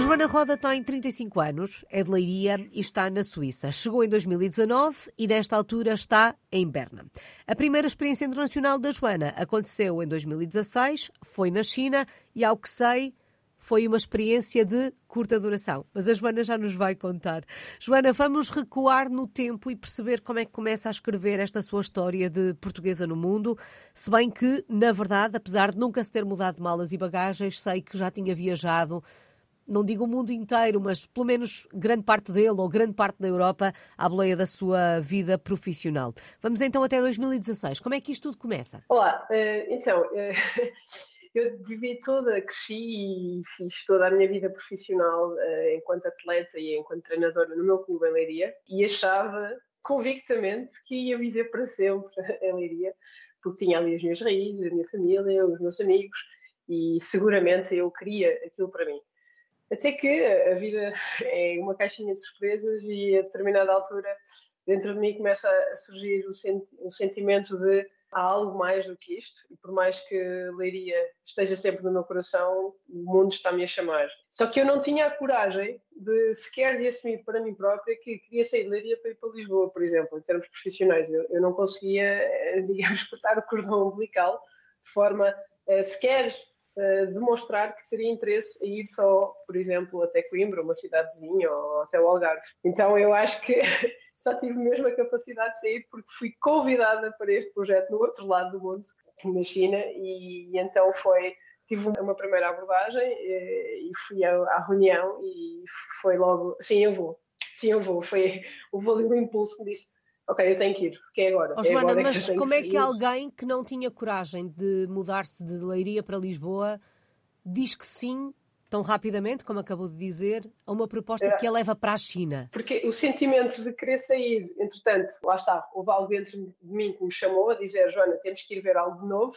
Joana Roda tem 35 anos, é de Leiria e está na Suíça. Chegou em 2019 e, nesta altura, está em Berna. A primeira experiência internacional da Joana aconteceu em 2016, foi na China e, ao que sei, foi uma experiência de curta duração. Mas a Joana já nos vai contar. Joana, vamos recuar no tempo e perceber como é que começa a escrever esta sua história de portuguesa no mundo, se bem que, na verdade, apesar de nunca se ter mudado de malas e bagagens, sei que já tinha viajado não digo o mundo inteiro, mas pelo menos grande parte dele ou grande parte da Europa à boleia da sua vida profissional. Vamos então até 2016. Como é que isto tudo começa? Olá, eh, então, eh, eu vivi toda, cresci e fiz toda a minha vida profissional eh, enquanto atleta e enquanto treinadora no meu clube em Leiria e achava convictamente que ia viver para sempre em Leiria, porque tinha ali as minhas raízes, a minha família, os meus amigos e seguramente eu queria aquilo para mim. Até que a vida é uma caixinha de surpresas e a determinada altura dentro de mim começa a surgir o, senti o sentimento de há algo mais do que isto e por mais que Leiria esteja sempre no meu coração, o mundo está-me a chamar. Só que eu não tinha a coragem de sequer de assumir para mim própria que queria sair de Leiria para ir para Lisboa, por exemplo, em termos profissionais. Eu, eu não conseguia, eh, digamos, cortar o cordão umbilical de forma a demonstrar que teria interesse em ir só, por exemplo, até Coimbra, uma cidade vizinha, ou até o Algarve. Então eu acho que só tive mesmo a capacidade de sair porque fui convidada para este projeto no outro lado do mundo, na China, e, e então foi tive uma primeira abordagem e, e fui à, reunião e foi logo, sim, eu vou, sim, eu vou. Foi, houve ali um impulso me disse, ok, eu tenho que ir, porque é agora. Oh, é Joana, agora mas como é que ir. alguém que não tinha coragem de mudar-se de Leiria para Lisboa diz que sim tão rapidamente, como acabou de dizer, a uma proposta É. que a leva para a China? Porque o sentimento de querer sair, entretanto, lá está, houve algo dentro de mim que me chamou a dizer, Joana, temos que ir ver algo de novo,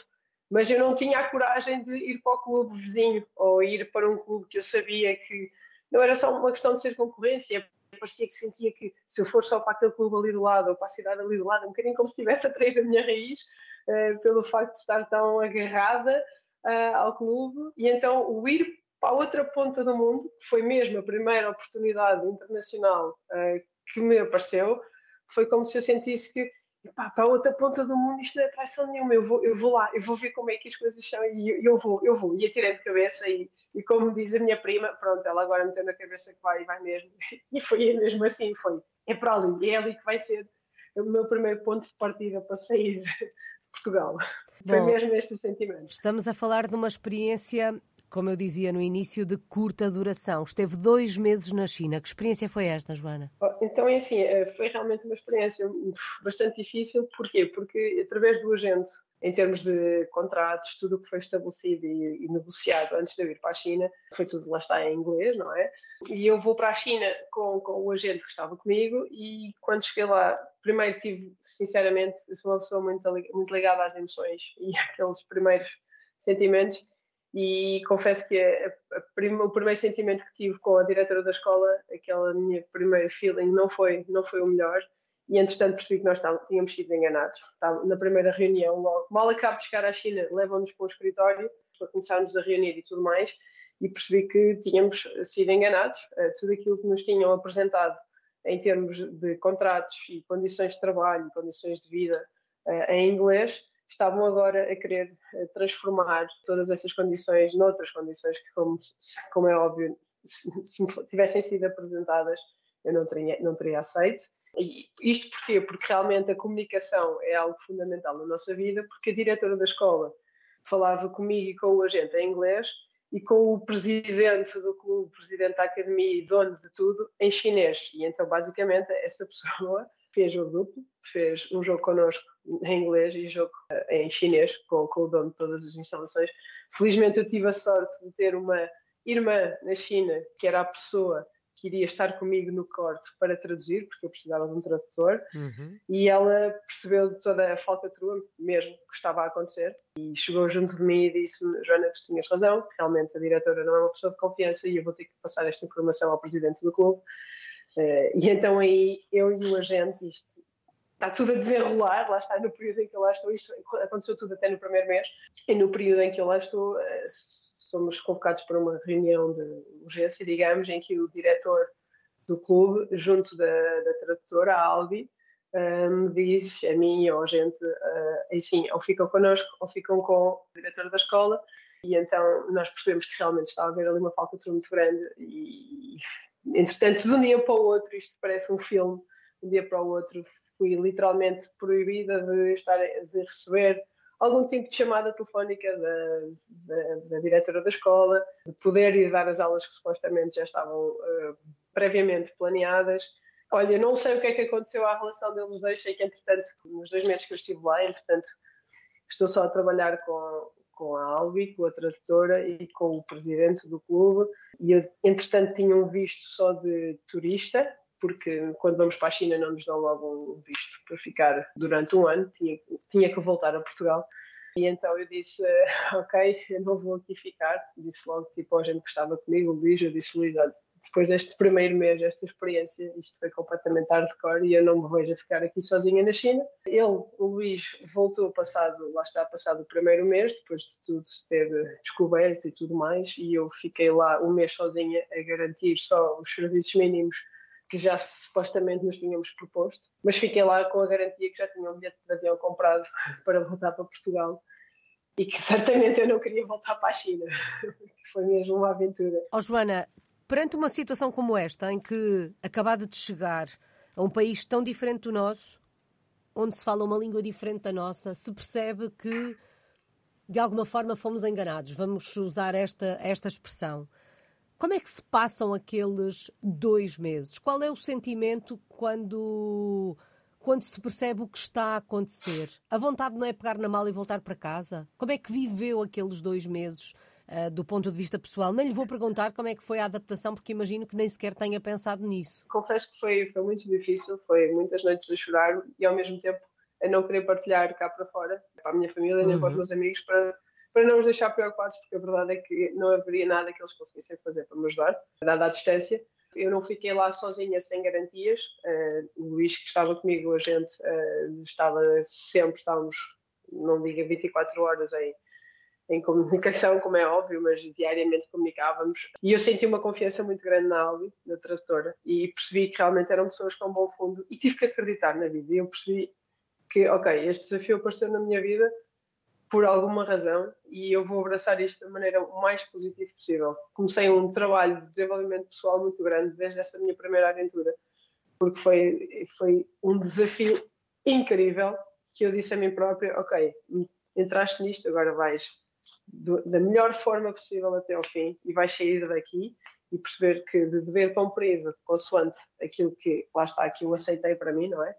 mas eu não tinha a coragem de ir para o clube vizinho ou ir para um clube que eu sabia que não era só uma questão de ser concorrência, parecia que sentia que se eu for só para aquele clube ali do lado ou para a cidade ali do lado, um bocadinho como se estivesse a trair a minha raiz eh, pelo facto de estar tão agarrada eh, ao clube. E então o ir para a outra ponta do mundo, que foi mesmo a primeira oportunidade internacional eh, que me apareceu, foi como se eu sentisse que "Epá, para a outra ponta do mundo isto não é traição nenhuma, eu vou, eu vou lá, eu vou ver como é que as coisas são e eu, eu vou, eu vou. E atirei de cabeça e, e como diz a minha prima, pronto, ela agora meteu na cabeça que vai e vai mesmo. E foi mesmo assim, foi. É para ali, é ali que vai ser o meu primeiro ponto de partida para sair de Portugal. Foi Bom. mesmo este sentimento. Estamos a falar de uma experiência, como eu dizia no início, de curta duração. Esteve dois meses na China. Que experiência foi esta, Joana? Oh, Então, é assim, eh, foi realmente uma experiência bastante difícil. Porquê? Porque através do agente, em termos de contratos, tudo o que foi estabelecido e, e negociado antes de eu ir para a China, foi tudo lá está em inglês, não é? E eu vou para a China com, com o agente que estava comigo e quando cheguei lá, primeiro tive, sinceramente, sou uma pessoa muito, muito ligada às emoções e àqueles primeiros sentimentos e confesso que a- a prim- o primeiro sentimento que tive com a diretora da escola, aquela minha primeira feeling, não foi, não foi o melhor. E entretanto percebi que nós tínhamos sido enganados. Estava- Na primeira reunião, logo, mal acabo de chegar à China, levam-nos para o escritório para começarmos a reunir e tudo mais, e percebi que tínhamos sido enganados. Eh, Tudo aquilo que nos tinham apresentado em termos de contratos e condições de trabalho, condições de vida eh, em inglês, estavam agora a querer eh, transformar todas essas condições noutras condições que, como, como é óbvio, se, me tivessem sido apresentadas, eu não teria, não teria aceito. E isto porquê? Porque realmente a comunicação é algo fundamental na nossa vida, porque a diretora da escola falava comigo e com o agente em inglês e com o presidente do clube, presidente da academia e dono de tudo, em chinês. E então, basicamente, essa pessoa fez o grupo, fez um jogo connosco em inglês e jogo eh, em chinês com, com o dono de todas as instalações. Felizmente eu tive a sorte de ter uma irmã na China que era a pessoa que iria estar comigo no corte para traduzir, porque eu precisava de um tradutor, e ela percebeu de toda a falcatrua mesmo que estava a acontecer e chegou junto de mim e disse-me, Joana, tu tinhas razão, realmente a diretora não é uma pessoa de confiança e eu vou ter que passar esta informação ao presidente do clube. Eh, e então aí eu e o agente, isto está tudo a desenrolar, lá está no período em que eu lá estou, isto aconteceu tudo até no primeiro mês, e no período em que eu lá estou, eh, somos convocados para uma reunião de urgência, digamos, em que o diretor do clube, junto da, da tradutora, a Albi, me diz a mim e ao gente uh, assim, ou ficam connosco ou ficam com o diretor da escola. E então nós percebemos que realmente estava a haver ali uma falcatrua muito grande e entretanto de um dia para o outro, isto parece um filme, de um dia para o outro fui literalmente proibida de estar de receber algum tipo de chamada telefónica da, da, da diretora da escola, de poder ir dar as aulas que supostamente já estavam uh, previamente planeadas. Olha, não sei o que é que aconteceu à relação deles dois, sei que entretanto, nos dois meses que eu estive lá, entretanto, estou só a trabalhar com, com a Albi, com a tradutora e com o presidente do clube, e eu, entretanto, tinha um visto só de turista, porque quando vamos para a China não nos dão logo um visto para ficar durante um ano, tinha, tinha que voltar a Portugal. E então eu disse, ok, eu não vou aqui ficar. Disse logo tipo ao gente que estava comigo, o Luís, eu disse, Luís, olha, depois deste primeiro mês, desta experiência, isto foi completamente hardcore e eu não me vejo a ficar aqui sozinha na China. Ele, o Luís, voltou passado, lá está, passado o primeiro mês, depois de tudo se ter descoberto e tudo mais, e eu fiquei lá um mês sozinha a garantir só os serviços mínimos que já supostamente nos tínhamos proposto, mas fiquei lá com a garantia que já tinha um bilhete de avião comprado para voltar para Portugal e que certamente eu não queria voltar para a China. Foi mesmo uma aventura. Oh, Joana, Perante uma situação como esta, em que acabada de chegar a um país tão diferente do nosso, onde se fala uma língua diferente da nossa, se percebe que de alguma forma fomos enganados, vamos usar esta, esta expressão. Como é que se passam aqueles dois meses? Qual é o sentimento quando, quando se percebe o que está a acontecer? A vontade não é pegar na mala e voltar para casa? Como é que viveu aqueles dois meses uh, do ponto de vista pessoal. Nem lhe vou perguntar como é que foi a adaptação, porque imagino que nem sequer tenha pensado nisso. Confesso que foi, foi muito difícil, foi muitas noites a chorar e ao mesmo tempo a não querer partilhar cá para fora, para a minha família, nem para os uhum. meus amigos, para, para não os deixar preocupados, porque a verdade é que não haveria nada que eles conseguissem fazer para me ajudar, dada a distância. Eu não fiquei lá sozinha sem garantias. Uh, o Luís, que estava comigo, a gente uh, estava sempre, estávamos, não diga 24 horas em, em comunicação, como é óbvio, mas diariamente comunicávamos. E eu senti uma confiança muito grande na Albi, na tradutora, e percebi que realmente eram pessoas com bom fundo e tive que acreditar na vida. E eu percebi que, ok, este desafio apareceu na minha vida por alguma razão e eu vou abraçar isto da maneira o mais positiva possível. Comecei um trabalho de desenvolvimento pessoal muito grande desde essa minha primeira aventura, porque foi, foi um desafio incrível que eu disse a mim própria, ok, entraste nisto, agora vais do, da melhor forma possível até ao fim e vais sair daqui e perceber que de dever cumprido, consoante aquilo que lá está, que eu aceitei para mim, não é?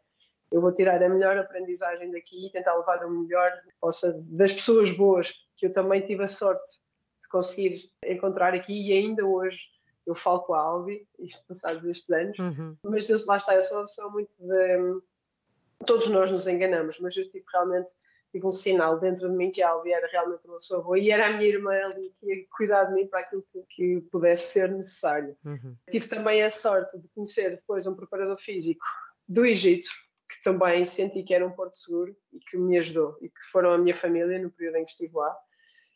Eu vou tirar a melhor aprendizagem daqui e tentar levar o melhor possa, das pessoas boas que eu também tive a sorte de conseguir encontrar aqui e ainda hoje eu falo com a Albi, isto passados estes anos, uhum. mas lá está, eu sou uma pessoa muito de. Todos nós nos enganamos, mas eu tive realmente tive um sinal dentro de mim que Albi era realmente uma pessoa boa e era a minha irmã ali que ia cuidar de mim para aquilo que, que pudesse ser necessário. Uhum. Tive também a sorte de conhecer depois um preparador físico do Egito, que também senti que era um porto seguro e que me ajudou e que foram a minha família no período em que estive lá.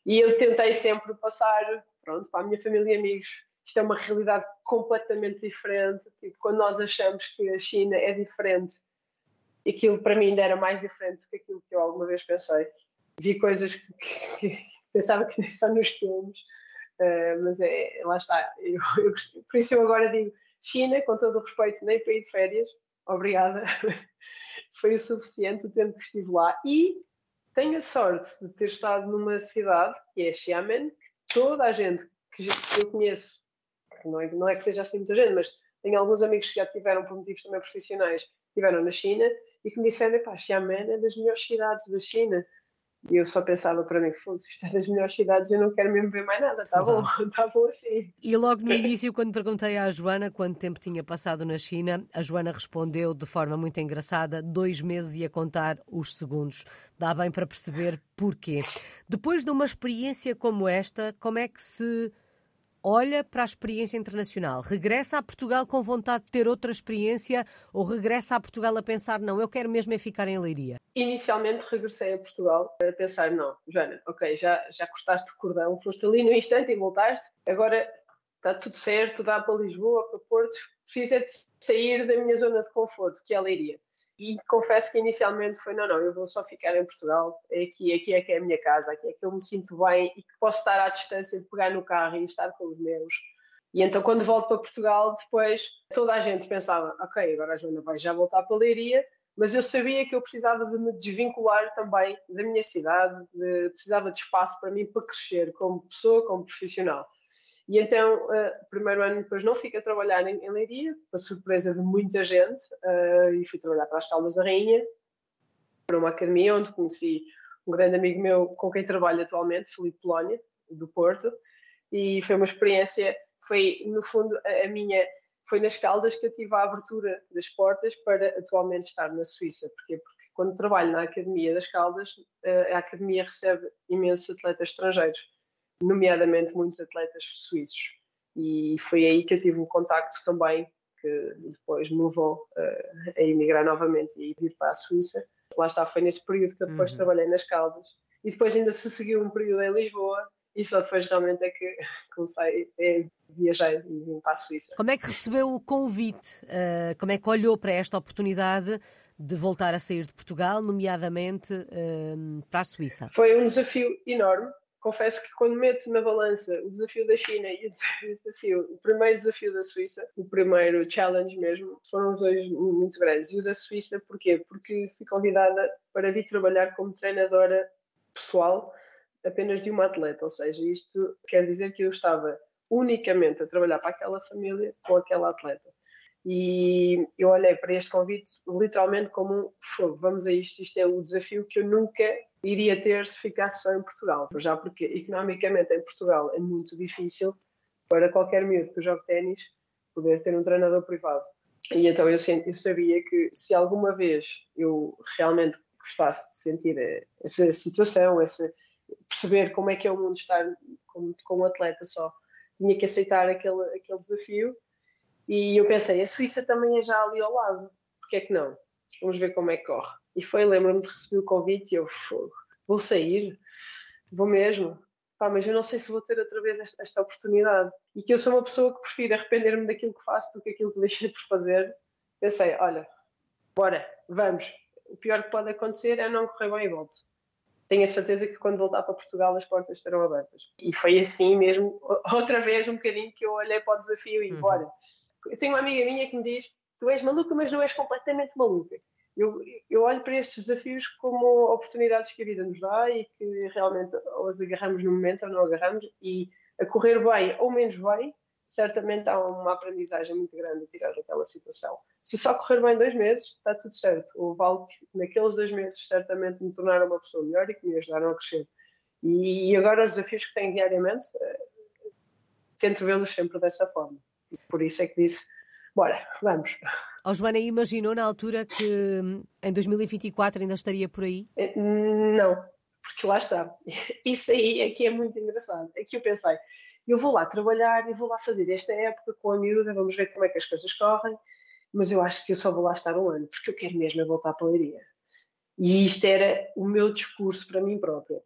E eu tentei sempre passar, pronto, para a minha família e amigos. Isto é uma realidade completamente diferente. Tipo, quando nós achamos que a China é diferente aquilo para mim ainda era mais diferente do que aquilo que eu alguma vez pensei. Vi coisas que, que pensava que nem só nos filmes, uh, mas é, lá está. Eu, eu, por isso eu agora digo China, com todo o respeito, nem para ir de férias, obrigada. Foi o suficiente o tempo que estive lá e tenho a sorte de ter estado numa cidade, que é Xiamen, que toda a gente que eu conheço, não é, não é que seja assim muita gente, mas tenho alguns amigos que já tiveram por motivos também profissionais, tiveram na China e que me disseram, pá, Xiamen é das melhores cidades da China. E eu só pensava para mim, foda isto é das melhores cidades, eu não quero mesmo ver mais nada, está bom, está bom assim. E logo no início, quando perguntei à Joana quanto tempo tinha passado na China, a Joana respondeu de forma muito engraçada, dois meses e a contar os segundos. Dá bem para perceber porquê. Depois de uma experiência como esta, como é que se olha para a experiência internacional, regressa a Portugal com vontade de ter outra experiência ou regressa a Portugal a pensar, não, eu quero mesmo é ficar em Leiria? Inicialmente regressei a Portugal a pensar, não, Joana, ok, já, já cortaste o cordão, foste ali no instante e voltaste, agora está tudo certo, dá para Lisboa, para Porto, preciso é de sair da minha zona de conforto, que é a Leiria. E confesso que inicialmente foi, não, não, eu vou só ficar em Portugal, aqui, aqui é que é a minha casa, aqui é que eu me sinto bem e que posso estar à distância de pegar no carro e estar com os meus. E então quando volto para Portugal, depois toda a gente pensava, ok, agora a Joana vai já voltar para a Leiria, mas eu sabia que eu precisava de me desvincular também da minha cidade, de, precisava de espaço para mim para crescer como pessoa, como profissional. E então, uh, primeiro ano depois não fico a trabalhar em, em Leiria, para surpresa de muita gente, uh, e fui trabalhar para as Caldas da Rainha, para uma academia onde conheci um grande amigo meu com quem trabalho atualmente, Filipe Polónia, do Porto, e foi uma experiência, foi no fundo a, a minha, foi nas Caldas que eu tive a abertura das portas para atualmente estar na Suíça, porque, porque quando trabalho na Academia das Caldas, uh, a Academia recebe imensos atletas estrangeiros nomeadamente muitos atletas suíços. E foi aí que eu tive um contacto também que depois me levou uh, a emigrar novamente e vir para a Suíça. Lá está, foi nesse período que eu depois uhum. trabalhei nas Caldas. E depois ainda se seguiu um período em Lisboa e só depois realmente é que comecei a viajar e vim para a Suíça. Como é que recebeu o convite? Uh, como é que olhou para esta oportunidade de voltar a sair de Portugal, nomeadamente uh, para a Suíça? Foi um desafio enorme confesso que quando meto na balança o desafio da China e o desafio, o primeiro desafio da Suíça, o primeiro challenge mesmo, foram os dois muito grandes. E o da Suíça, porquê? Porque fui convidada para vir trabalhar como treinadora pessoal apenas de uma atleta, ou seja, isto quer dizer que eu estava unicamente a trabalhar para aquela família com aquela atleta. E eu olhei para este convite literalmente como um vamos a isto, isto é o desafio que eu nunca iria ter se ficasse só em Portugal. Já porque economicamente em Portugal é muito difícil para qualquer miúdo que jogue ténis poder ter um treinador privado. E então eu, eu sabia que se alguma vez eu realmente gostasse de sentir eh, essa situação, essa, perceber como é que é o mundo estar com, com um atleta só, tinha que aceitar aquele, aquele desafio. E eu pensei, a Suíça também é já ali ao lado, porque é que não? Vamos ver como é que corre. E foi, lembro-me de receber o convite e eu, vou sair, vou mesmo. Pá, mas eu não sei se vou ter outra vez esta, esta oportunidade. E que eu sou uma pessoa que prefiro arrepender-me daquilo que faço do que aquilo que deixei por fazer. Pensei, olha, bora, vamos. O pior que pode acontecer é não correr bem e volto. Tenho a certeza que quando voltar para Portugal as portas estarão abertas. E foi assim mesmo, outra vez um bocadinho que eu olhei para o desafio e, uhum. bora. Eu tenho uma amiga minha que me diz, tu és maluca, mas não és completamente maluca eu, eu olho para estes desafios como oportunidades que a vida nos dá e que realmente ou as agarramos no momento ou não agarramos e a correr bem ou menos bem, certamente há uma aprendizagem muito grande a tirar daquela situação. Se só correr bem dois meses, está tudo certo. O vale naqueles dois meses certamente me tornaram uma pessoa melhor e que me ajudaram a crescer. E agora os desafios que tenho diariamente, eh, tento vê-los sempre dessa forma. Por isso é que disse, bora, vamos. Oh, Joana, imaginou na altura que em 2024 ainda estaria por aí? Eh, não, porque lá está. Isso aí é que é muito engraçado. É que eu pensei, eu vou lá trabalhar e vou lá fazer esta época com a miúda, vamos ver como é que as coisas correm, mas eu acho que eu só vou lá estar um ano, porque eu quero mesmo é voltar para a Leiria. E isto era o meu discurso para mim própria.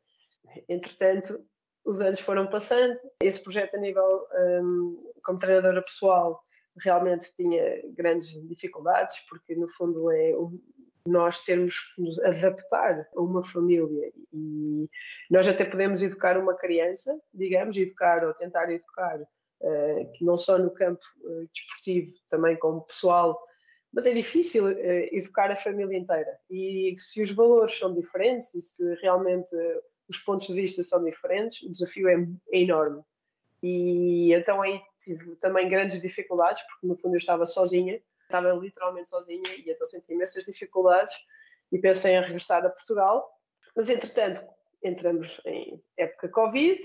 Entretanto, os anos foram passando, esse projeto a nível um, como treinadora pessoal realmente tinha grandes dificuldades, porque no fundo é nós termos que nos adaptar a uma família e nós até podemos educar uma criança, digamos, educar ou tentar educar, uh, que não só no campo uh, desportivo, também como pessoal, mas é difícil uh, educar a família inteira. E se os valores são diferentes e se realmente os pontos de vista são diferentes, o desafio é, é enorme. E então aí tive também grandes dificuldades, porque no fundo eu estava sozinha, estava literalmente sozinha e então senti imensas dificuldades e pensei em regressar a Portugal. Mas entretanto entramos em época Covid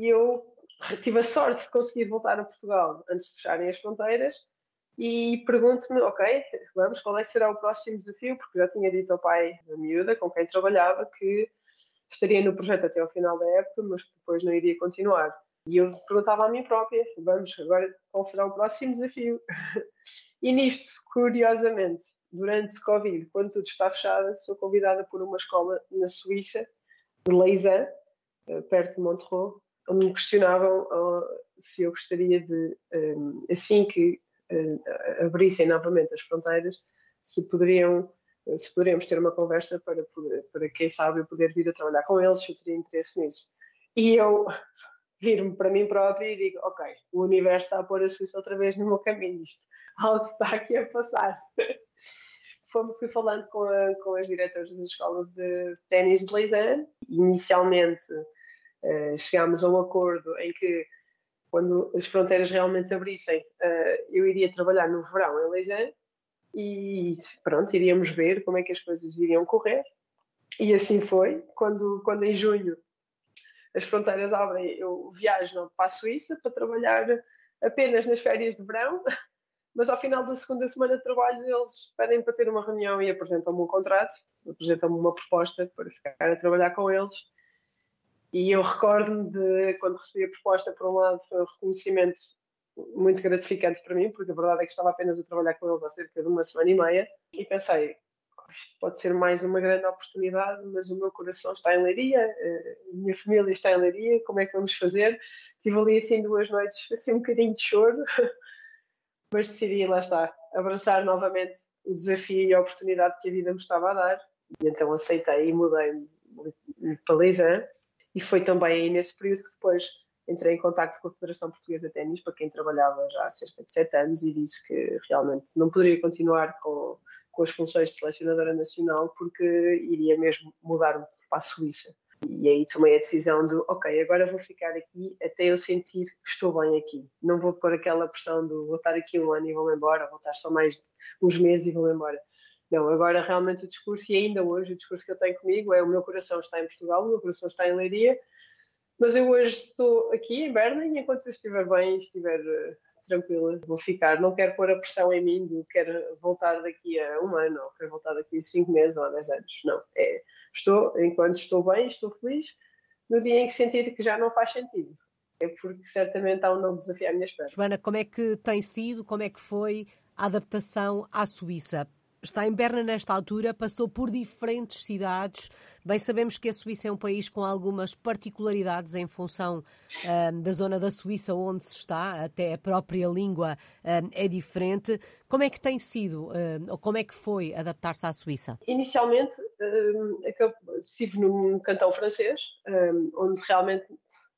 e eu tive a sorte de conseguir voltar a Portugal antes de fecharem as fronteiras e pergunto-me, ok, vamos, qual é que será o próximo desafio? Porque já tinha dito ao pai da miúda com quem trabalhava que estaria no projeto até ao final da época, mas que depois não iria continuar E eu perguntava a mim própria: vamos, agora qual será o próximo desafio? e nisto, curiosamente, durante Covid, quando tudo está fechado, sou convidada por uma escola na Suíça, de Lausanne, eh, perto de Montreux, onde me questionavam uh, se eu gostaria de, um, assim que uh, abrissem novamente as fronteiras, se poderiam se poderíamos ter uma conversa para, para quem sabe eu poder vir a trabalhar com eles, se eu teria interesse nisso. E eu vir-me para mim própria e digo, ok, o universo está a pôr a Suíça outra vez no meu caminho, isto, algo está aqui a passar. Fomos, falando com, a, com as diretoras da escola de ténis de Lausanne. Inicialmente uh, chegámos a um acordo em que, quando as fronteiras realmente abrissem, uh, eu iria trabalhar no verão em Lausanne e pronto, iríamos ver como é que as coisas iriam correr. E assim foi. Quando, quando em junho as fronteiras abrem, eu viajo para a Suíça para trabalhar apenas nas férias de verão, mas ao final da segunda semana de trabalho eles pedem para ter uma reunião e apresentam-me um contrato, apresentam-me uma proposta para ficar a trabalhar com eles. E eu recordo-me de quando recebi a proposta, por um lado, foi um reconhecimento muito gratificante para mim, porque a verdade é que estava apenas a trabalhar com eles há cerca de uma semana e meia, e pensei, pode ser mais uma grande oportunidade, mas o meu coração está em Leiria, eh, a minha família está em Leiria, como é que vamos fazer? Tive ali assim duas noites, assim um bocadinho de choro, mas decidi, lá está, abraçar novamente o desafio e a oportunidade que a vida me estava a dar, e então aceitei e mudei para Lisã, e foi também nesse período que depois entrei em contato com a Federação Portuguesa de Ténis, para quem trabalhava já há cerca de sete anos, e disse que realmente não poderia continuar com com as funções de selecionadora nacional porque iria mesmo mudar-me para a Suíça. E aí tomei a decisão de, ok, agora vou ficar aqui até eu sentir que estou bem aqui. Não vou pôr aquela pressão de vou estar aqui um ano e vou-me embora, vou estar só mais uns meses e vou-me embora. Não, agora realmente o discurso, e ainda hoje o discurso que eu tenho comigo é o meu coração está em Portugal, o meu coração está em Leiria, mas eu hoje estou aqui em Berna e enquanto eu estiver bem, estiver eh, tranquila, vou ficar. Não quero pôr a pressão em mim quero voltar daqui a um ano, ou quero voltar daqui a cinco meses ou a dez anos. Não. É, estou, enquanto estou bem, estou feliz, no dia em que sentir que já não faz sentido. É porque certamente há um novo desafio à minha espera. Joana, como é que tem sido, como é que foi a adaptação à Suíça? Está em Berna nesta altura, passou por diferentes cidades. Bem, sabemos que a Suíça é um país com algumas particularidades em função uh, da zona da Suíça onde se está, até a própria língua uh, é diferente. Como é que tem sido, uh, ou como é que foi adaptar-se à Suíça? Inicialmente, estive num cantão francês, onde realmente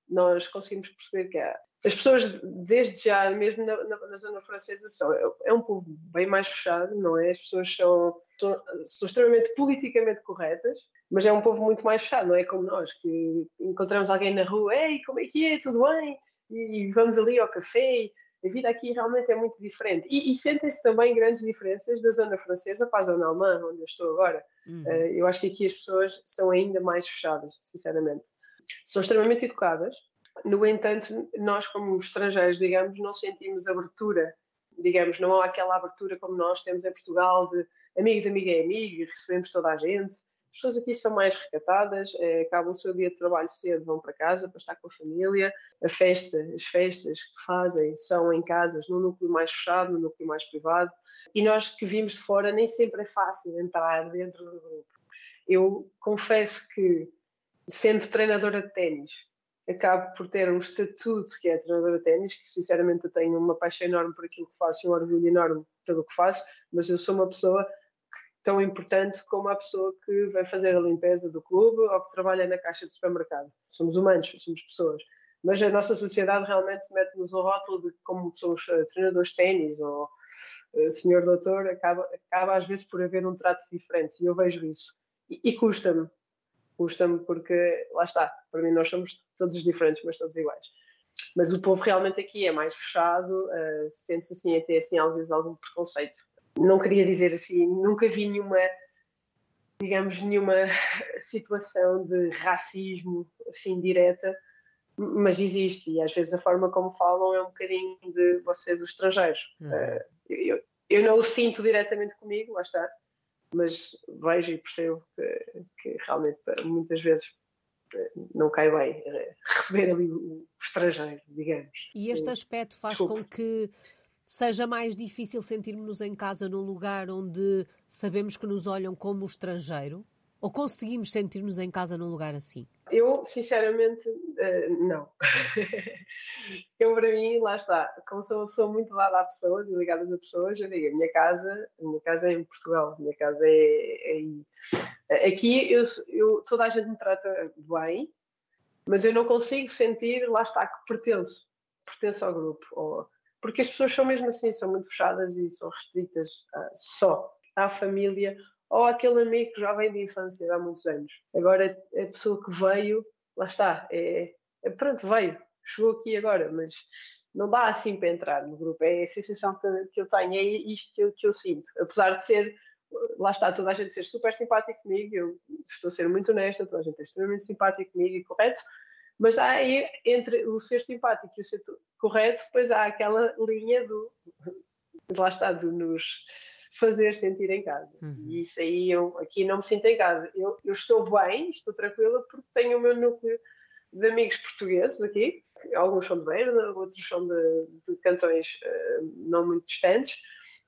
nós conseguimos perceber que há as pessoas, desde já, mesmo na, na, na, zona francesa, são, é um povo bem mais fechado, não é? As pessoas são, são, são, extremamente politicamente corretas, mas é um povo muito mais fechado, não é como nós, que encontramos alguém na rua, ei, como é que é, tudo bem? E, e vamos ali ao café, a vida aqui realmente é muito diferente. E, e sentem-se também grandes diferenças da zona francesa para a zona alemã, onde eu estou agora. Uhum. Uh, eu acho que aqui as pessoas são ainda mais fechadas, sinceramente. São extremamente educadas, no entanto, nós como estrangeiros, digamos, não sentimos abertura, digamos, não há aquela abertura como nós temos em Portugal de amigo de amigo é amigo recebemos toda a gente. As pessoas aqui são mais recatadas, é, acabam o seu dia de trabalho cedo, vão para casa para estar com a família. A festa, as festas que fazem são em casas, num núcleo mais fechado, num núcleo mais privado. E nós que vimos de fora, nem sempre é fácil entrar dentro do grupo. Eu confesso que, sendo treinadora de ténis, acabo por ter um estatuto que é treinadora de ténis, que sinceramente eu tenho uma paixão enorme por aquilo que faço e um orgulho enorme pelo que faço, mas eu sou uma pessoa tão importante como a pessoa que vai fazer a limpeza do clube ou que trabalha na caixa de supermercado. Somos humanos, somos pessoas. Mas a nossa sociedade realmente mete-nos no rótulo de como somos uh, treinadores de ténis ou uh, senhor doutor, acaba, acaba às vezes por haver um trato diferente e eu vejo isso. E, e custa-me, custa-me porque, lá está, para mim nós somos todos diferentes, mas todos iguais. Mas o povo realmente aqui é mais fechado, uh, sente-se assim até assim, às vezes algum preconceito. Não queria dizer assim, nunca vi nenhuma, digamos, nenhuma situação de racismo assim direta, mas existe e às vezes a forma como falam é um bocadinho de vocês os estrangeiros. Uhum. Uh, eu, eu não o sinto diretamente comigo, lá está, mas vejo e percebo que, que realmente muitas vezes não cai bem receber ali o estrangeiro, digamos. E este aspecto faz Desculpa. com que seja mais difícil sentirmos-nos em casa num lugar onde sabemos que nos olham como estrangeiro? Ou conseguimos sentir-nos em casa num lugar assim? Eu, sinceramente, uh, não. eu, para mim, lá está. Como sou muito ligada a pessoas e ligada a pessoas, eu digo, a minha casa, a minha casa é em Portugal, a minha casa é, é aí. Aqui, eu, eu, toda a gente me trata bem, mas eu não consigo sentir, lá está, que pertenço. Pertenço ao grupo. Ou, porque as pessoas são mesmo assim, são muito fechadas e são restritas uh, só à família ou aquele amigo que já vem de infância há muitos anos. Agora, a pessoa que veio, lá está, é, é, pronto, veio, chegou aqui agora, mas não dá assim para entrar no grupo. É a sensação que, que eu tenho, é isto que eu, que eu, sinto. Apesar de ser, lá está, toda a gente ser super simpática comigo, eu estou a ser muito honesta, toda a gente é extremamente simpática comigo e correto, mas há aí, entre o ser simpático e o ser correto, depois há aquela linha do, lá está, do nos fazer sentir em casa. Uhum. E isso aí eu aqui não me sinto em casa. Eu, eu estou bem, estou tranquila, porque tenho o meu núcleo de amigos portugueses aqui. Alguns são de Beira, outros são de, de cantões uh, não muito distantes,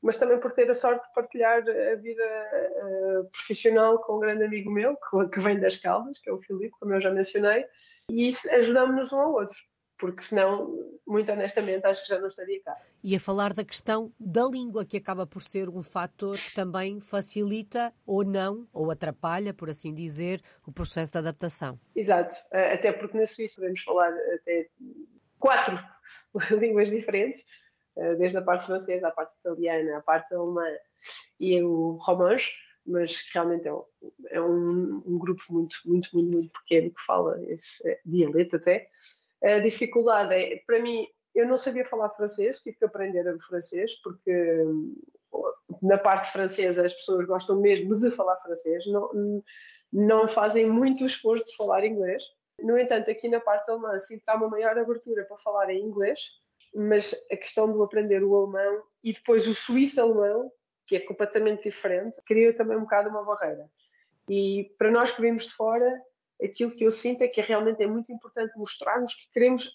mas também por ter a sorte de partilhar a vida uh, profissional com um grande amigo meu, que, que vem das Caldas, que é o Filipe, como eu já mencionei, e isso ajudamos-nos um ao outro porque senão, muito honestamente, acho que já não estaria cá. E a falar da questão da língua, que acaba por ser um fator que também facilita ou não, ou atrapalha, por assim dizer, o processo de adaptação. Exato, eh, até porque na Suíça podemos falar até quatro línguas diferentes, eh, desde a parte francesa, a parte italiana, a parte alemã e o romanche, mas realmente é um, é um, um grupo muito, muito, muito, muito pequeno que fala esse eh, dialeto até. A dificuldade é, para mim, eu não sabia falar francês, tive que aprender a francês, porque hum, na parte francesa as pessoas gostam mesmo de falar francês, não, não fazem muito esforço de falar inglês. No entanto, aqui na parte alemã que há uma maior abertura para falar em inglês, mas a questão de aprender o alemão e depois o suíço-alemão, que é completamente diferente, cria também um bocado uma barreira. E para nós que vimos de fora, aquilo que eu sinto é que realmente é muito importante mostrarmos que queremos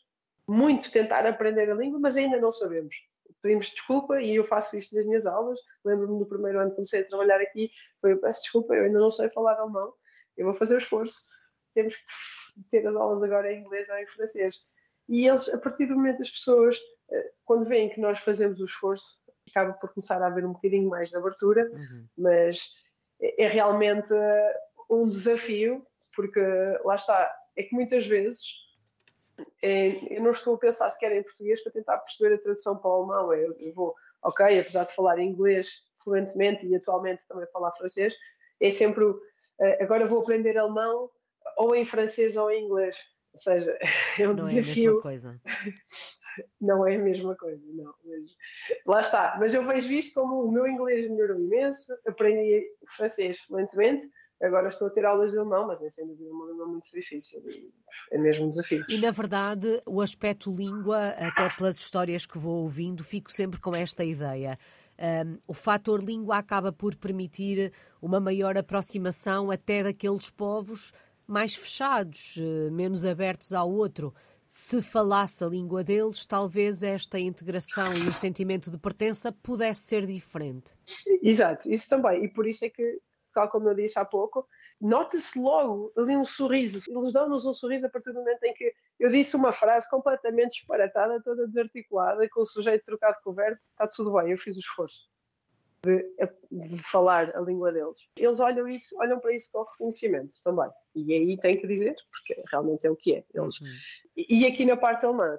muito tentar aprender a língua, mas ainda não sabemos. Pedimos desculpa e eu faço isto nas minhas aulas. Lembro-me do primeiro ano que comecei a trabalhar aqui, foi eu peço desculpa, eu ainda não sei falar alemão, eu vou fazer o esforço. Temos que ter as aulas agora em inglês ou em francês. E eles, a partir do momento das pessoas, eh, quando veem que nós fazemos o esforço, acaba por começar a haver um bocadinho mais de abertura, uhum. mas é, é realmente eh, um desafio porque lá está, é que muitas vezes é, eu não estou a pensar sequer em português para tentar perceber a tradução para o alemão. Eu, eu vou, ok, apesar de falar inglês fluentemente e atualmente também falar francês, é sempre uh, agora vou aprender alemão ou em francês ou em inglês. Ou seja, é um não desafio. É a mesma coisa. não é a mesma coisa, não. Mas, lá está. Mas eu vejo isto como o meu inglês melhorou imenso, aprendi francês fluentemente Agora estou a ter aulas de alemão, mas é sem dúvida uma língua muito difícil e é mesmo um desafio. E na verdade, o aspecto língua, até pelas histórias que vou ouvindo, fico sempre com esta ideia. Um, o fator língua acaba por permitir uma maior aproximação até daqueles povos mais fechados, eh, menos abertos ao outro. Se falasse a língua deles, talvez esta integração e o sentimento de pertença pudesse ser diferente. Exato, isso também. E por isso é que tal como eu disse há pouco, nota-se logo ali um sorriso. Eles dão-nos um sorriso a partir do momento em que eu disse uma frase completamente disparatada, toda desarticulada, com o sujeito trocado com o verbo, está tudo bem, eu fiz o esforço. De, de, falar a língua deles. Eles olham isso, olham para isso com reconhecimento também. E aí tem que dizer, porque realmente é o que é. Eles. Uhum. E, e aqui na parte alemã,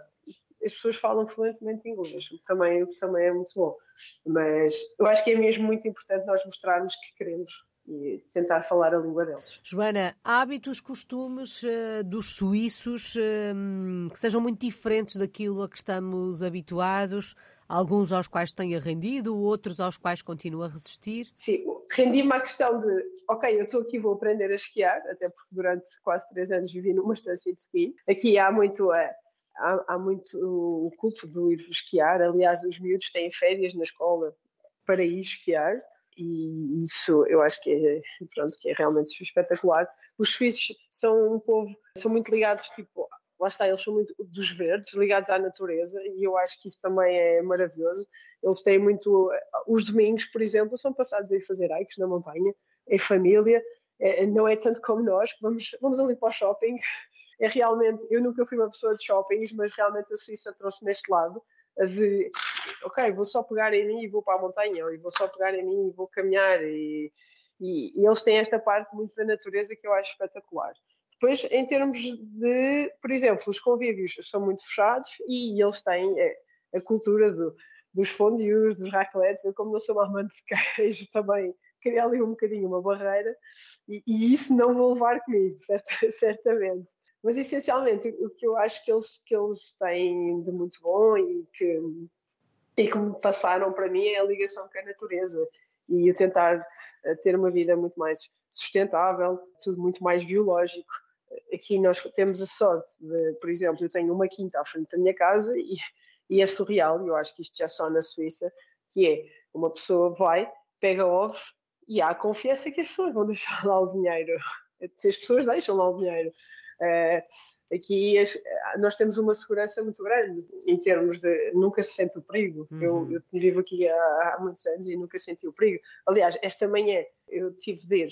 as pessoas falam fluentemente inglês, também, também é muito bom. Mas eu acho que é mesmo muito importante nós mostrarmos que queremos e tentar falar a língua deles. Joana, hábitos, costumes uh, dos suíços uh, que sejam muito diferentes daquilo a que estamos habituados, alguns aos quais tenha rendido, outros aos quais continua a resistir? Sim, rendi-me à questão de, ok, eu estou aqui, vou aprender a esquiar, até porque durante quase três anos vivi numa estância de esqui. Aqui há muito a. Há, há muito o culto do ir esquiar. Aliás, os miúdos têm férias na escola para ir esquiar e isso eu acho que é, pronto, que é realmente espetacular. Os suíços são um povo, são muito ligados, tipo, lá está, eles são muito dos verdes, ligados à natureza, e eu acho que isso também é maravilhoso. Eles têm muito. Os domingos, por exemplo, são passados a fazer hikes na montanha, em família, é, não é tanto como nós, vamos, vamos ali para o shopping. É realmente, eu nunca fui uma pessoa de shoppings, mas realmente a Suíça trouxe-me este lado de ok, vou só pegar em mim e vou para a montanha, ou vou só pegar em mim e vou caminhar. E, e, e, eles têm esta parte muito da natureza que eu acho espetacular. Depois, em termos de, por exemplo, os convívios são muito fechados e eles têm é, a cultura do, dos fondios, dos raclettes. Eu, como não sou uma amante de queijo, também queria ali um bocadinho uma barreira e, e isso não vou levar comigo, certamente. Mas essencialmente o que eu acho que eles, que eles têm de muito bom e que, e que me passaram para mim é a ligação com a natureza e o tentar eh, ter uma vida muito mais sustentável, tudo muito mais biológico. Aqui nós temos a sorte de, por exemplo, eu tenho uma quinta à frente da minha casa e, e é surreal, eu acho que isto já é só na Suíça, que é uma pessoa vai, pega ovos e há a confiança que as pessoas vão deixar lá o dinheiro. As pessoas deixam lá o dinheiro. Uh, aqui as, nós temos uma segurança muito grande em termos de nunca se sente o perigo. Uhum. Eu, eu, vivo aqui há, há, muitos anos e nunca senti o perigo. Aliás, esta manhã eu tive de ir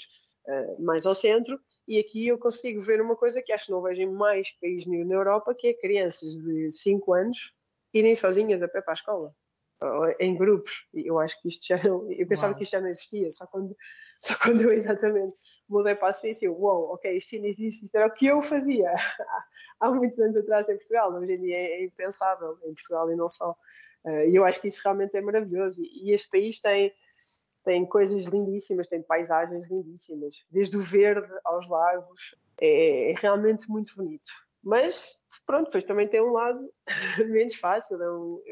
uh, mais ao centro e aqui eu consigo ver uma coisa que acho que não vejo em mais países na Europa, que é crianças de 5 anos irem sozinhas a pé para a escola em grupos. Eu acho que isto já não. Eu pensava Uau. que isto já não existia, só quando, só quando eu exatamente mudei para a Suíça, eu, uau, wow, ok, isto ainda existe, isto era o que eu fazia há muitos anos atrás em Portugal. Hoje em dia é impensável em Portugal e não só. Eh, e eu acho que isso realmente é maravilhoso. E este país tem, tem coisas lindíssimas, tem paisagens lindíssimas, desde o verde aos lagos. É, é realmente muito bonito. Mas, pronto, depois também tem um lado menos fácil. Não,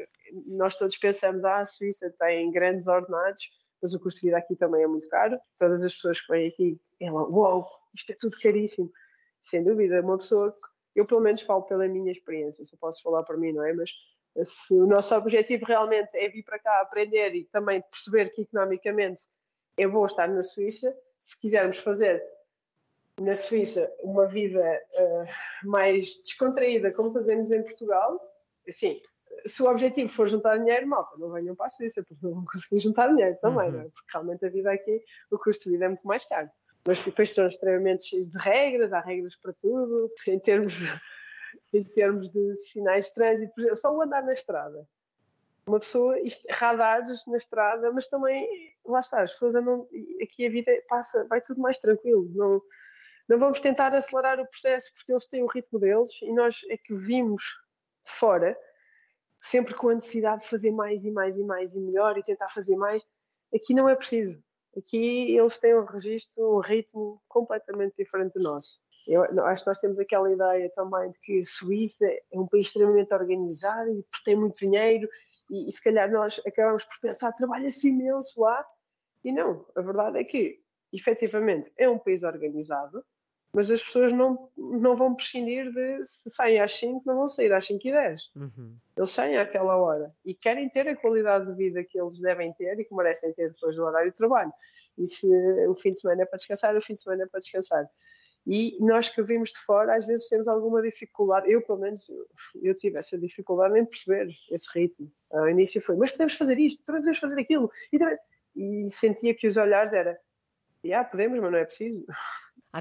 nós todos pensamos, ah, a Suíça tem grandes ordenados, mas o custo de vida aqui também é muito caro. Todas as pessoas que vêm aqui, ela, uau, wow, isto é tudo caríssimo. Sem dúvida, uma pessoa, eu pelo menos falo pela minha experiência, se eu posso falar para mim, não é? Mas se o nosso objetivo realmente é vir para cá aprender e também perceber que economicamente é bom estar na Suíça, se quisermos fazer na Suíça uma vida uh, mais descontraída, como fazemos em Portugal, assim, se o objetivo for juntar dinheiro, malta, não venham para a Suíça, porque não vão conseguir juntar dinheiro também, uhum. é? porque realmente a vida aqui, o custo de vida é muito mais caro. Mas depois são extremamente cheios de regras, há regras para tudo, em termos, em termos de sinais de trânsito, por exemplo, só o andar na estrada. Uma pessoa, isto, radares na estrada, mas também, lá está, as pessoas andam, aqui a vida passa, vai tudo mais tranquilo, não não vamos tentar acelerar o processo porque eles têm o ritmo deles e nós é que vimos de fora, sempre com a necessidade de fazer mais e mais e mais e melhor e tentar fazer mais. Aqui não é preciso. Aqui eles têm um registro, um ritmo completamente diferente do nosso. Eu acho que nós temos aquela ideia também de que a Suíça é um país extremamente organizado e tem muito dinheiro e, e se calhar nós acabamos por pensar trabalha-se imenso lá e não, a verdade é que efetivamente é um país organizado mas as pessoas não, não vão prescindir de se saem às 5, não vão sair às 5 e 10. Uhum. Eles saem àquela hora e querem ter a qualidade de vida que eles devem ter e que merecem ter depois do horário de trabalho. E se o fim de semana é para descansar, o fim de semana é para descansar. E nós que vimos de fora, às vezes temos alguma dificuldade, eu pelo menos, eu tive essa dificuldade em perceber esse ritmo. Ao início foi, mas podemos fazer isto, também podemos fazer aquilo. E, também... e sentia que os olhares era, yeah, podemos, mas não é preciso.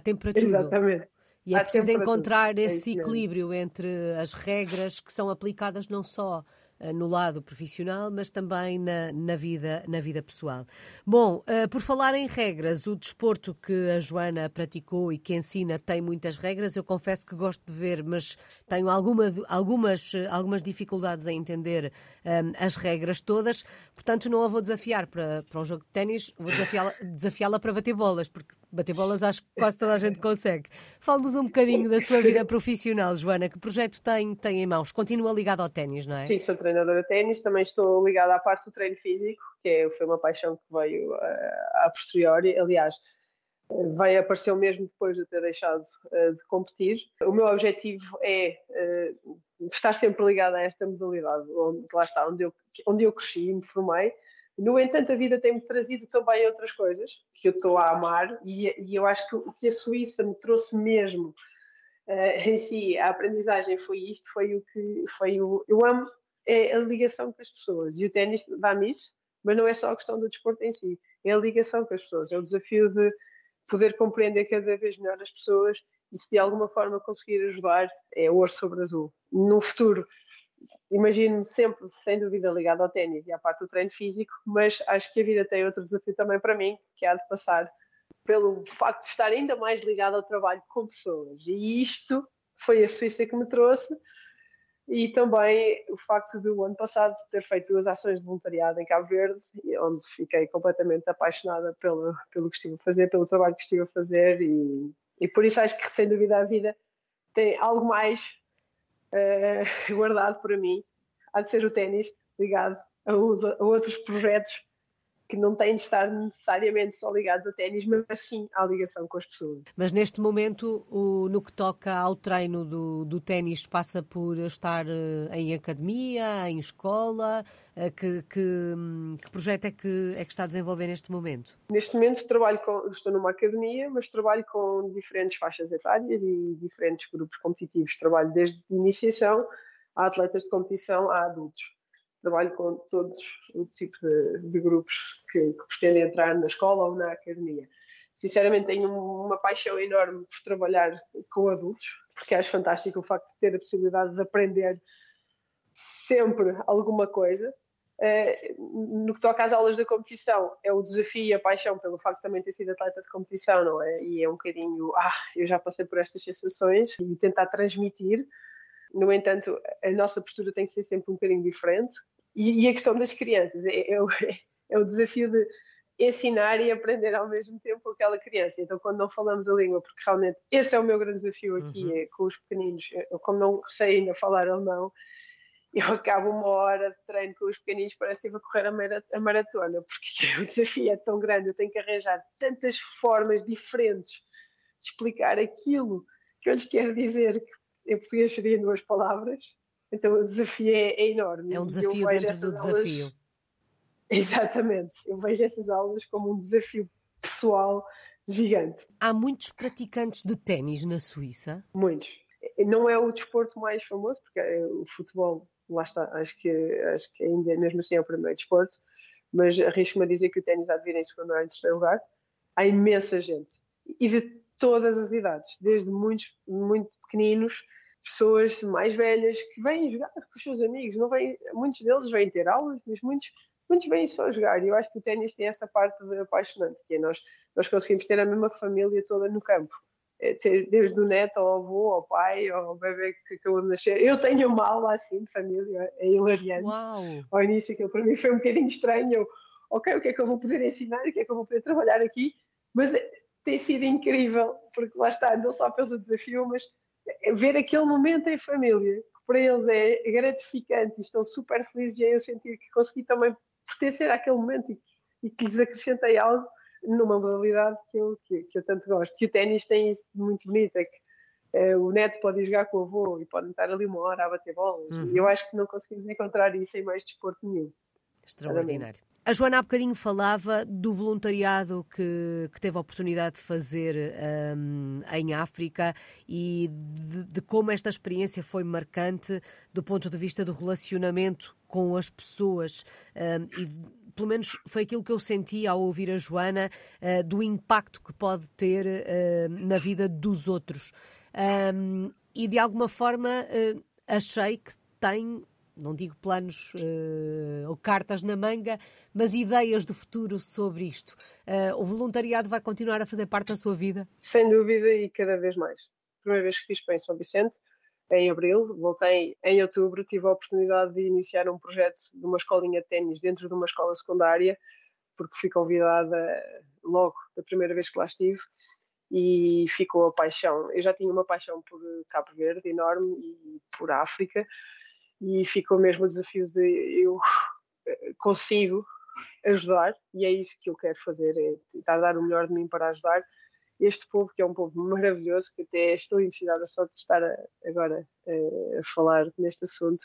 Para tudo. Exatamente. E é preciso encontrar é esse equilíbrio entre as regras que são aplicadas não só eh, no lado profissional, mas também na, na, vida, na vida pessoal. Bom, uh, por falar em regras, o desporto que a Joana praticou e que ensina tem muitas regras. Eu confesso que gosto de ver, mas tenho alguma, algumas, algumas dificuldades em entender um, eh, as regras todas. Portanto, não a vou desafiar para, para um jogo de ténis, vou desafiá-la desafiá para bater bolas, porque bater bolas acho que quase toda a gente consegue. Fale-nos um bocadinho da sua vida profissional, Joana. Que projeto tem, tem em mãos? Continua ligada ao ténis, não é? Sim, sou treinadora de ténis. Também estou ligada à parte do treino físico, que é, foi uma paixão que veio uh, a posteriori. Aliás, vai aparecer mesmo depois de ter deixado uh, de competir. O meu objetivo é uh, estar sempre ligada a esta modalidade, onde, lá está, onde eu, onde eu cresci e me formei, No entanto, a vida tem-me trazido também outras coisas que eu estou a amar e, e eu acho que o que a Suíça me trouxe mesmo uh, em si, a aprendizagem foi isto, foi o que foi o eu amo é a ligação com as pessoas e o ténis dá-me isso, mas não é só a questão do desporto em si, é a ligação com as pessoas, é o desafio de poder compreender cada vez melhor as pessoas e se de alguma forma conseguir ajudar, é ouro sobre azul. No futuro, imagino-me sempre, sem dúvida, ligado ao ténis e à parte do treino físico, mas acho que a vida tem outro desafio também para mim, que há de passar pelo facto de estar ainda mais ligado ao trabalho com pessoas. E isto foi a Suíça que me trouxe, e também o facto de o ano passado ter feito duas ações de voluntariado em Cabo Verde, onde fiquei completamente apaixonada pelo, pelo que estive a fazer, pelo trabalho que estive a fazer, e, e por isso acho que, sem dúvida, a vida tem algo mais uh, guardado para mim, há de ser o ténis, ligado a, a outros projetos que não têm de estar necessariamente só ligados a ténis, mas sim à ligação com as pessoas. Mas neste momento, o, no que toca ao treino do, do ténis, passa por estar uh, em academia, em escola? Uh, que, que, que, projeto é que, é que está a desenvolver neste momento? Neste momento trabalho com, estou numa academia, mas trabalho com diferentes faixas etárias e diferentes grupos competitivos. Trabalho desde iniciação a atletas de competição a adultos trabalho com todos o tipo de, de grupos que, que, pretendem entrar na escola ou na academia. Sinceramente, tenho uma paixão enorme por trabalhar com adultos, porque acho fantástico o facto de ter a possibilidade de aprender sempre alguma coisa. Uh, no que toca às aulas da competição, é o desafio e a paixão pelo facto de também ter sido atleta de competição, não é? E é um bocadinho, ah, eu já passei por estas sensações e tentar transmitir. No entanto, a nossa postura tem que ser sempre um bocadinho diferente. E, e a questão das crianças é, é, o, é o desafio de ensinar e aprender ao mesmo tempo aquela criança. Então, quando não falamos a língua, porque realmente esse é o meu grande desafio aqui, uhum. é com os pequeninos, eu, como não sei ainda falar alemão, eu acabo uma hora de treino com os pequeninos, parece que vou correr a maratona, porque o desafio é tão grande, eu tenho que arranjar tantas formas diferentes de explicar aquilo que eu lhes quero dizer, que em português seria duas palavras, então o desafio é, é enorme. É um desafio dentro do desafio. Aulas... Exatamente. Eu vejo essas aulas como um desafio pessoal gigante. Há muitos praticantes de ténis na Suíça? Muitos. Não é o desporto mais famoso, porque é o futebol, lá está, acho que, acho que ainda mesmo assim é o primeiro desporto, mas arrisco-me a dizer que o ténis há de vir em segundo ou em terceiro lugar. Há imensa gente. E de todas as idades, desde muitos, muito pequeninos pessoas mais velhas que vêm jogar com os seus amigos. Não vêm, muitos deles vêm ter aulas, mas muitos, muitos vêm só jogar. E eu acho que o ténis tem essa parte apaixonante, que é nós, nós conseguimos ter a mesma família toda no campo. É ter, desde o neto ao avô, ao pai, ao bebê que acabou de nascer. Eu tenho uma aula assim de família, é hilariante. Uau. Ao início, aquilo para mim foi um bocadinho estranho. Ok, o que é que eu vou poder ensinar? O que é que eu vou poder trabalhar aqui? Mas é, tem sido incrível, porque lá está, não só pelo desafio, mas ver aquele momento em família, que para eles é gratificante e estão super felizes e é eu sentir que consegui também pertencer àquele momento e, e que lhes acrescentei algo numa modalidade que eu, que, que eu tanto gosto. Que o ténis tem isso de muito bonito, é que é, o neto pode ir jogar com o avô e pode estar ali uma hora a bater bolas. Uhum. E eu acho que não conseguimos encontrar isso em mais desporto nenhum. Extraordinário. A Joana há bocadinho falava do voluntariado que, que teve a oportunidade de fazer um, em África e de, de, como esta experiência foi marcante do ponto de vista do relacionamento com as pessoas um, e pelo menos foi aquilo que eu senti ao ouvir a Joana uh, do impacto que pode ter uh, na vida dos outros. Um, e de alguma forma uh, achei que tem não digo planos uh, ou cartas na manga, mas ideias de futuro sobre isto. Uh, o voluntariado vai continuar a fazer parte da sua vida? Sem dúvida e cada vez mais. Primeira vez que fiz para em São Vicente, em abril, voltei em outubro, tive a oportunidade de iniciar um projeto de uma escolinha de ténis dentro de uma escola secundária, porque fui convidada logo da primeira vez que lá estive e ficou a paixão. Eu já tinha uma paixão por Cabo Verde enorme e por África, e ficou mesmo o desafio de eu consigo ajudar e é isso que eu quero fazer, é tentar dar o melhor de mim para ajudar este povo que é um povo maravilhoso que até estou entusiasmada só de estar a, agora a, a, falar neste assunto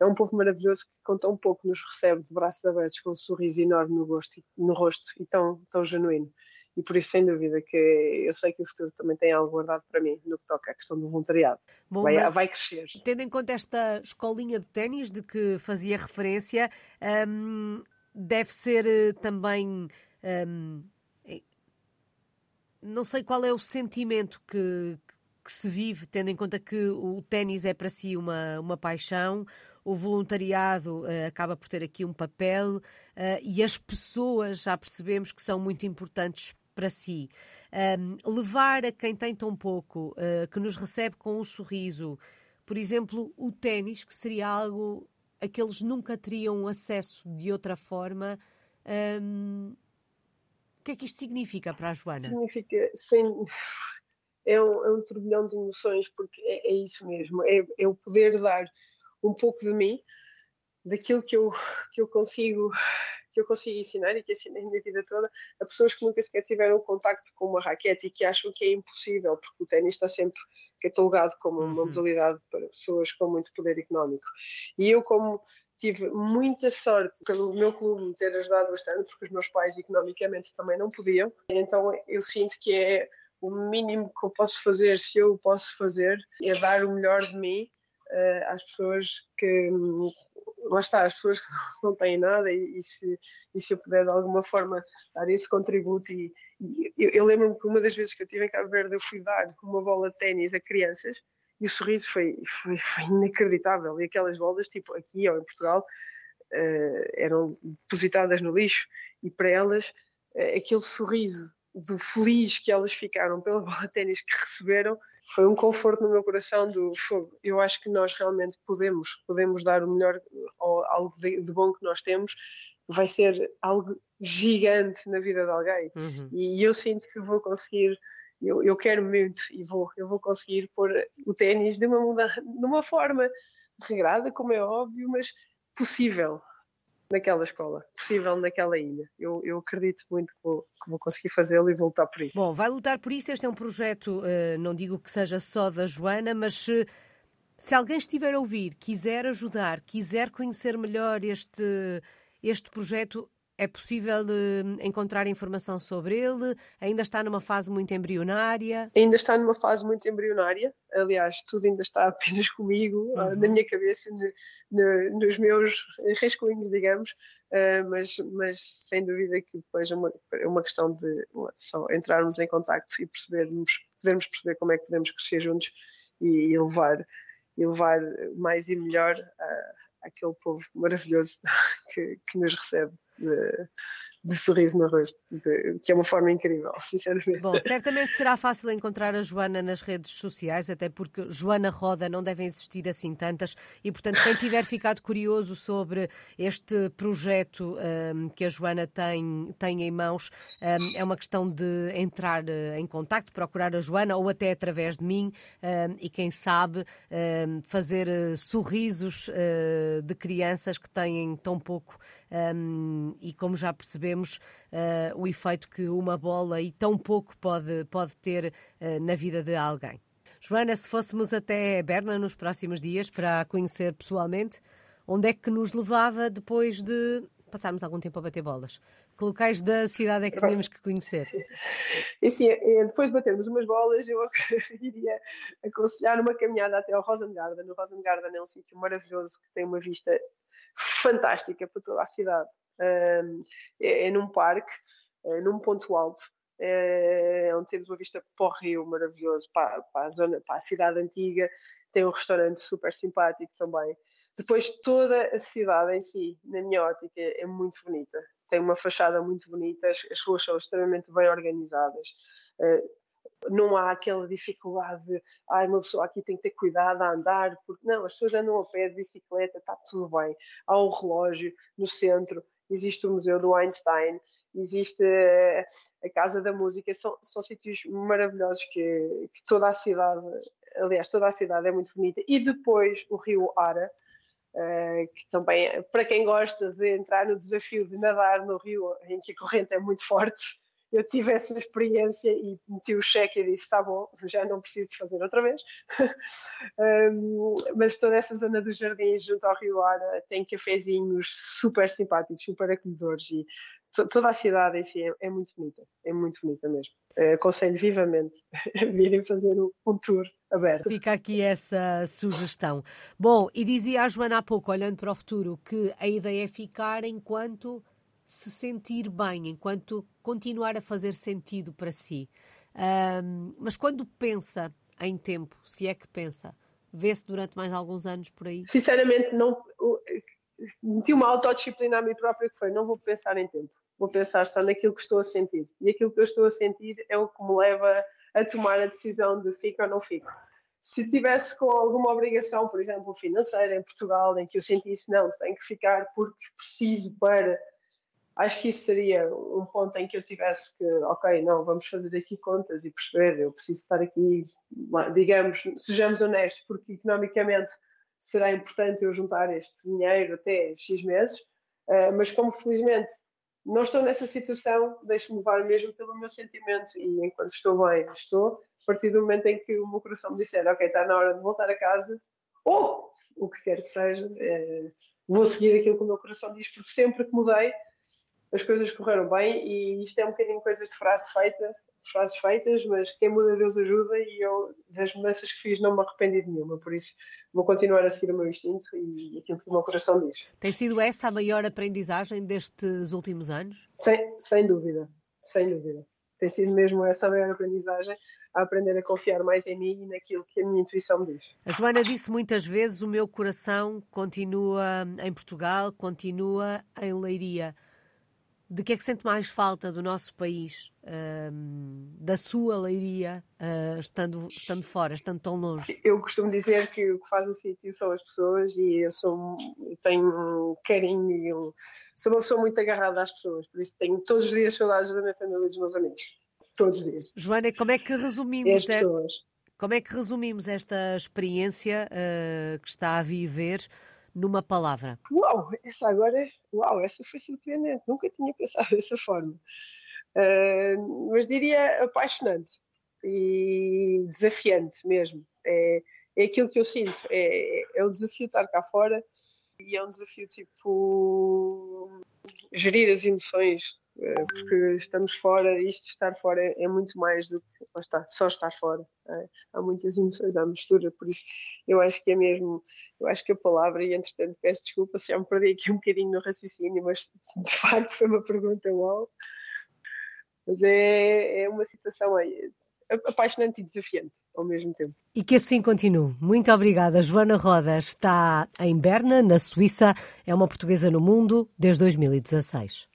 é um povo maravilhoso que com tão pouco nos recebe de braços abertos, com um sorriso enorme no, no rosto e tão, tão genuíno. E por isso, sem dúvida, que eu sei que o futuro também tem algo guardado para mim no que toca à questão do voluntariado. Bom, vai, vai crescer. Tendo em conta esta escolinha de ténis de que fazia referência, hum, deve ser eh, também. Hum, não sei qual é o sentimento que, que se vive, tendo em conta que o ténis é para si uma, uma paixão, o voluntariado uh, acaba por ter aqui um papel uh, e as pessoas já percebemos que são muito importantes para si. Um, levar a quem tem tão pouco, uh, que nos recebe com um sorriso, por exemplo, o ténis, que seria algo a que eles nunca teriam acesso de outra forma. Um, o que é que isto significa para a Joana? Significa, é um, é um turbilhão de emoções, porque é, é isso mesmo, é, é, o poder dar um pouco de mim, daquilo que eu, que eu consigo que eu consigo ensinar e que ensinei a minha vida toda a pessoas que nunca sequer tiveram contacto com uma raquete e que acham que é impossível, porque o ténis está sempre catalogado como uma uhum. modalidade para pessoas com muito poder económico. E eu, como tive muita sorte pelo meu clube me ter ajudado bastante, porque os meus pais economicamente também não podiam, então eu sinto que é o mínimo que eu posso fazer, se eu posso fazer, é dar o melhor de mim uh, às pessoas que. Lá está, as pessoas não têm nada, e, e, se, e se eu puder de alguma forma dar esse contributo. E, e eu, eu lembro-me que uma das vezes que eu estive em Cabo Verde, eu fui dar uma bola de ténis a crianças e o sorriso foi, foi, foi inacreditável. E aquelas bolas, tipo aqui ou em Portugal, uh, eram depositadas no lixo, e para elas, uh, aquele sorriso do feliz que elas ficaram pela bola de ténis que receberam foi um conforto no meu coração do fogo. Eu acho que nós realmente podemos, podemos dar o melhor ou algo de, de bom que nós temos, vai ser algo gigante na vida de alguém. Uhum. E eu sinto que vou conseguir, eu, eu quero muito e vou, eu vou conseguir pôr o ténis de uma, de uma forma regrada, como é óbvio, mas possível naquela escola, possível naquela ilha. Eu, eu acredito muito que vou, que vou conseguir fazê-lo e vou lutar por isso. Bom, vai lutar por isso. Este é um projeto, uh, não digo que seja só da Joana, mas se, se alguém estiver a ouvir, quiser ajudar, quiser conhecer melhor este, este projeto, é possível uh, encontrar informação sobre ele? Ainda está numa fase muito embrionária? Ainda está numa fase muito embrionária. Aliás, tudo ainda está apenas comigo, ah, uhum. uh, na minha cabeça, no, no, nos meus rascunhos, digamos. Uh, mas, mas sem dúvida que depois é uma, é uma questão de só entrarmos em contacto e percebermos, podermos perceber como é que podemos crescer juntos e, e levar, e levar mais e melhor aquele povo maravilhoso que, que nos recebe de, de sorriso no rosto, de, que é uma forma incrível, sinceramente. Bom, certamente será fácil encontrar a Joana nas redes sociais, até porque Joana Roda não devem existir assim tantas, e portanto, quem tiver ficado curioso sobre este projeto um, que a Joana tem, tem em mãos, um, é uma questão de entrar uh, em contacto, procurar a Joana ou até através de mim, um, e quem sabe hum, fazer uh, sorrisos uh, de crianças que têm tão pouco um, e como já uh, o efeito que uma bola e tão pouco pode, pode ter uh, na vida de alguém. Joana, se fôssemos até Berna nos próximos dias para a conhecer pessoalmente, onde é que nos levava depois de passarmos algum tempo a bater bolas? Que locais da cidade é que tínhamos que conhecer? E sim, depois de batermos umas bolas, eu iria aconselhar uma caminhada até ao Rosengarten. O Rosengarten é um sítio maravilhoso que tem uma vista fantástica para toda a cidade. É, é num parque, é num ponto alto, é, onde temos uma vista para o rio maravilhoso, para, para, a zona, para a cidade antiga, tem um restaurante super simpático também. Depois toda a cidade em si, na minha ótica, é muito bonita. Tem uma fachada muito bonita, as, as ruas são extremamente bem organizadas. Uh, não há aquela dificuldade de, ai, uma pessoa aqui tem que ter cuidado a andar, porque não, as pessoas andam a pé, de bicicleta, está tudo bem. Há um relógio no centro, existe o Museu do Einstein, existe eh, a Casa da Música, são, são sítios maravilhosos que, que, toda a cidade, aliás, toda a cidade é muito bonita. E depois o Rio Ara, uh, que também, para quem gosta de entrar no desafio de nadar no rio, em que a corrente é muito forte, eu tive essa experiência e meti o cheque e disse: está bom, já não preciso fazer outra vez. um, mas toda essa zona dos jardins, junto ao Rio Ara, tem cafezinhos super simpáticos, super acolhedores e toda a cidade em si é, é muito bonita, é muito bonita mesmo. Uh, aconselho vivamente virem fazer um, um tour aberto. Fica aqui essa sugestão. Bom, e dizia a Joana há pouco, olhando para o futuro, que a ideia é ficar enquanto se sentir bem, enquanto continuar a fazer sentido para si. Um, mas quando pensa em tempo, se é que pensa, vê-se durante mais alguns anos por aí? Sinceramente, não. Meti uma autodisciplina a mim própria que foi: não vou pensar em tempo, vou pensar só naquilo que estou a sentir. E aquilo que eu estou a sentir é o que me leva a tomar a decisão de fico ou não fico. Se tivesse com alguma obrigação, por exemplo, financeira em Portugal, em que eu sentisse, não, tenho que ficar porque preciso para acho que isso seria um ponto em que eu tivesse que, ok, não, vamos fazer aqui contas e perceber, eu preciso estar aqui, digamos, sejamos honestos, porque economicamente será importante eu juntar este dinheiro até X meses, uh, mas como felizmente não estou nessa situação, deixo-me levar mesmo pelo meu sentimento e enquanto estou bem, estou, a partir do momento em que o meu coração me disser, ok, está na hora de voltar a casa, ou o que quer que seja, uh, vou seguir aquilo que o meu coração diz, porque sempre que mudei, as coisas correram bem e isto é um bocadinho coisas de frase feita, de frases feitas, mas quem muda Deus ajuda e eu das mudanças que fiz não me arrependi de nenhuma, por isso vou continuar a seguir o meu instinto e aquilo que o meu coração diz. Tem sido essa a maior aprendizagem destes últimos anos? Sem, sem dúvida, sem dúvida. Tem sido mesmo essa a maior aprendizagem, a aprender a confiar mais em mim e naquilo que a minha intuição me diz. A Joana disse muitas vezes: o meu coração continua em Portugal, continua em Leiria de que é que sente mais falta do nosso país, um, da sua leiria, uh, estando, estando fora, estando tão longe? Eu costumo dizer que o que faz o sítio são as pessoas e eu, sou, tenho um carinho e eu sou uma pessoa muito agarrada às pessoas, por isso tenho todos os dias saudades da minha família e dos meus amigos. Todos os dias. Joana, como é que resumimos? É, como é que resumimos esta experiência uh, que está a viver? Numa palavra? Uau, essa agora, uau, essa foi surpreendente, nunca tinha pensado dessa forma. Uh, mas diria apaixonante e desafiante mesmo. É, é aquilo que eu sinto, é, é o desafio de estar cá fora e é um desafio tipo gerir as emoções porque estamos fora, isto estar fora é, é muito mais do que está, só estar fora. É? Há muitas emoções à mistura, por isso eu acho que é mesmo, eu acho que a palavra, e entretanto peço desculpa se já me perdi aqui um bocadinho no raciocínio, mas de facto foi uma pergunta uau. Mas é, é uma situação aí, apaixonante e desafiante ao mesmo tempo. E que assim continue. Muito obrigada. Joana Roda está em Berna, na Suíça. É uma portuguesa no mundo desde 2016.